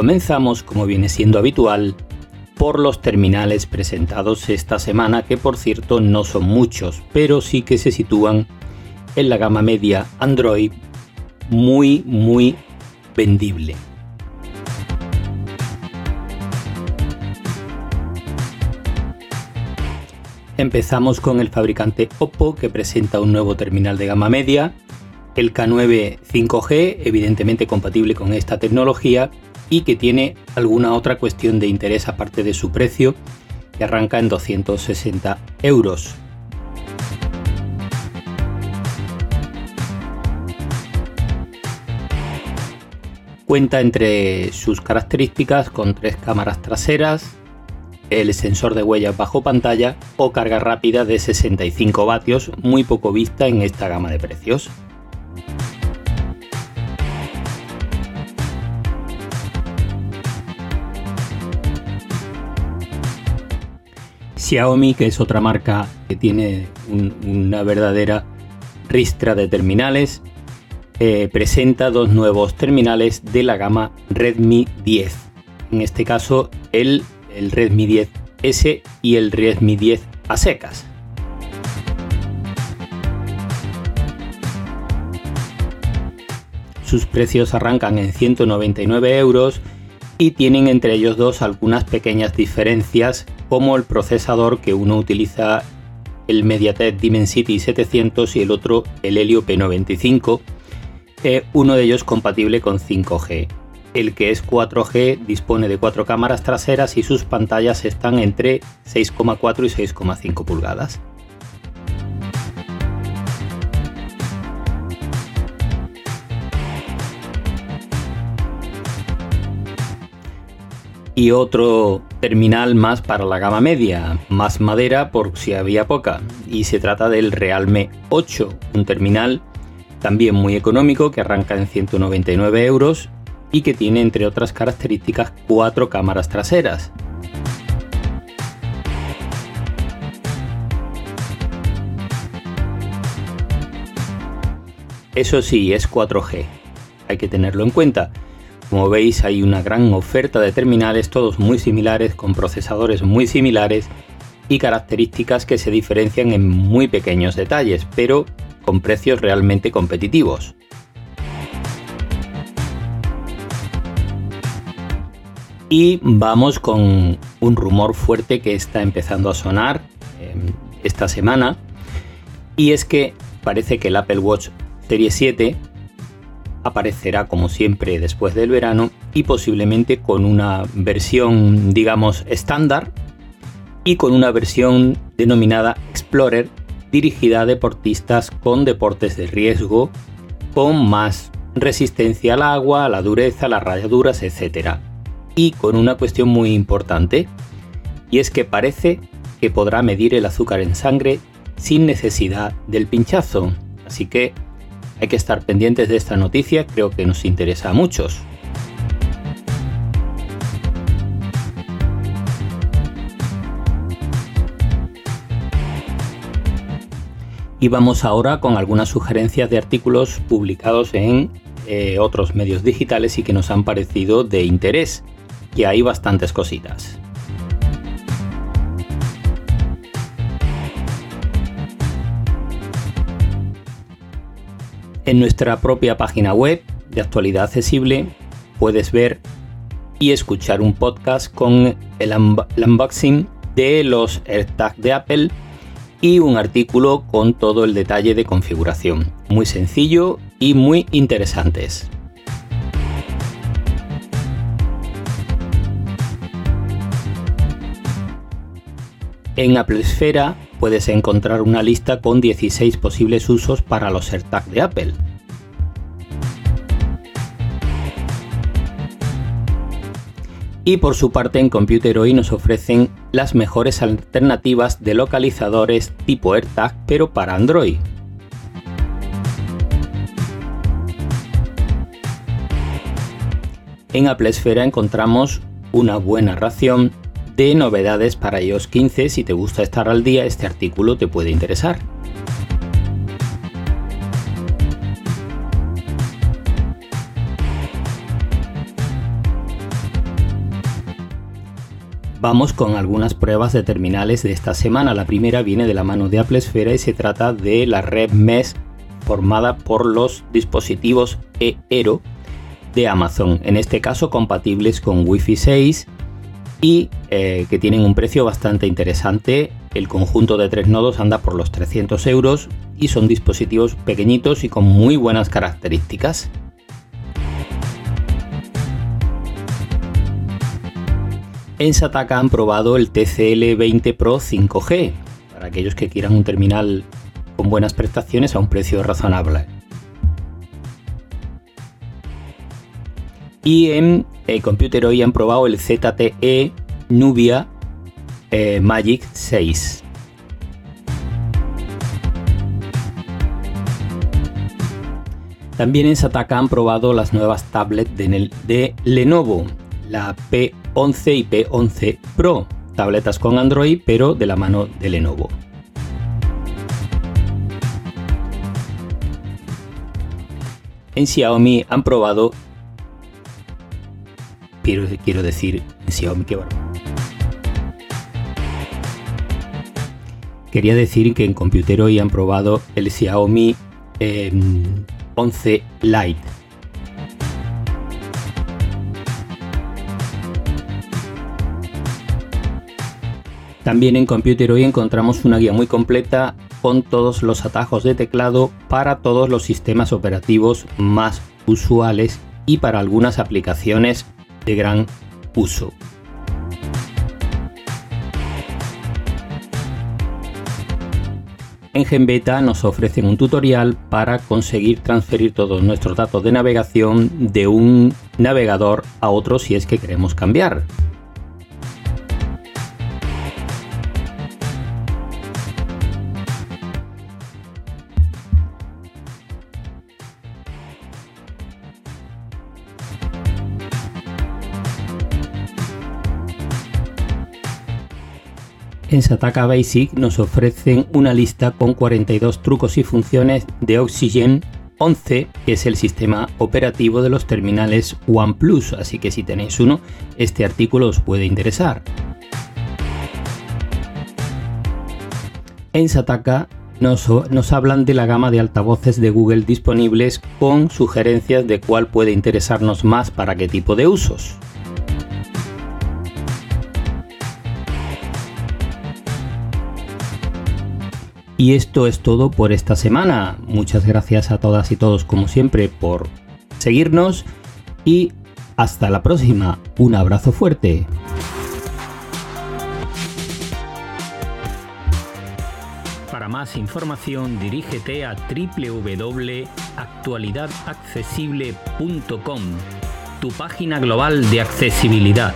Comenzamos, como viene siendo habitual, por los terminales presentados esta semana, que por cierto no son muchos, pero sí que se sitúan en la gama media Android muy, muy vendible. Empezamos con el fabricante Oppo que presenta un nuevo terminal de gama media, el K9 5G, evidentemente compatible con esta tecnología y que tiene alguna otra cuestión de interés aparte de su precio, que arranca en 260 euros. Cuenta entre sus características con tres cámaras traseras, el sensor de huellas bajo pantalla o carga rápida de 65 vatios, muy poco vista en esta gama de precios. Xiaomi, que es otra marca que tiene una verdadera ristra de terminales, eh, presenta dos nuevos terminales de la gama Redmi 10. En este caso, el Redmi 10S y el Redmi 10 a secas. Sus precios arrancan en 199 euros y tienen entre ellos dos algunas pequeñas diferencias como el procesador que uno utiliza el MediaTek Dimensity 700 y el otro el Helio P95, eh, uno de ellos compatible con 5G. El que es 4G dispone de cuatro cámaras traseras y sus pantallas están entre 6,4 y 6,5 pulgadas. Y otro terminal más para la gama media, más madera por si había poca, y se trata del Realme 8, un terminal también muy económico que arranca en 199 euros y que tiene entre otras características cuatro cámaras traseras. Eso sí, es 4G. Hay que tenerlo en cuenta. Como veis hay una gran oferta de terminales, todos muy similares, con procesadores muy similares y características que se diferencian en muy pequeños detalles, pero con precios realmente competitivos. Y vamos con un rumor fuerte que está empezando a sonar em, esta semana. Y es que parece que el Apple Watch Serie 7 aparecerá como siempre después del verano y posiblemente con una versión digamos estándar y con una versión denominada Explorer dirigida a deportistas con deportes de riesgo con más resistencia al agua, a la dureza, las rayaduras, etc y con una cuestión muy importante, y es que parece que podrá medir el azúcar en sangre sin necesidad del pinchazo. Así que hay que estar pendientes de esta noticia, creo que nos interesa a muchos. Y vamos ahora con algunas sugerencias de artículos publicados en eh, otros medios digitales y que nos han parecido de interés que hay bastantes cositas. En nuestra propia página web de actualidad accesible puedes ver y escuchar un podcast con el, unboxing de los AirTags de Apple y un artículo con todo el detalle de configuración. Muy sencillo y muy interesantes. En Apple Esfera puedes encontrar una lista con 16 posibles usos para los AirTags de Apple. Y por su parte en Computer hoy nos ofrecen las mejores alternativas de localizadores tipo AirTag pero para Android. En Apple Esfera encontramos una buena ración de novedades para iOS 15. Si te gusta estar al día, este artículo te puede interesar. Vamos con algunas pruebas de terminales de esta semana. La primera viene de la mano de Apple Esfera y se trata de la red MES formada por los dispositivos eEro de Amazon, en este caso compatibles con Wi-Fi 6 y eh, que tienen un precio bastante interesante. El conjunto de tres nodos anda por los 300 euros y son dispositivos pequeñitos y con muy buenas características. En Sataka han probado el TCL 20 Pro 5G, para aquellos que quieran un terminal con buenas prestaciones a un precio razonable. Y en Computer hoy han probado el ZTE Nubia eh, Magic 6. También en Sataka han probado las nuevas tablets de, de Lenovo, la P11 y P11 Pro, tabletas con Android pero de la mano de Lenovo. En Xiaomi han probado quiero, decir Xiaomi, qué Quería decir que en Computer hoy han probado el Xiaomi 11 em, Lite. También en Computer hoy encontramos una guía muy completa con todos los atajos de teclado para todos los sistemas operativos más usuales y para algunas aplicaciones de gran uso. En GenBeta nos ofrecen un tutorial para conseguir transferir todos nuestros datos de navegación de un navegador a otro si es que queremos cambiar. En Sataka Basic nos ofrecen una lista con 42 trucos y funciones de Oxygen 11, que es el sistema operativo de los terminales OnePlus, así que si tenéis uno, este artículo os puede interesar. En Sataka nos, nos, hablan de la gama de altavoces de Google disponibles con sugerencias de cuál puede interesarnos más para qué tipo de usos. Y esto es todo por esta semana. Muchas gracias a todas y todos como siempre por seguirnos y hasta la próxima. Un abrazo fuerte. Para más información dirígete a www.actualidadaccesible.com, tu página global de accesibilidad.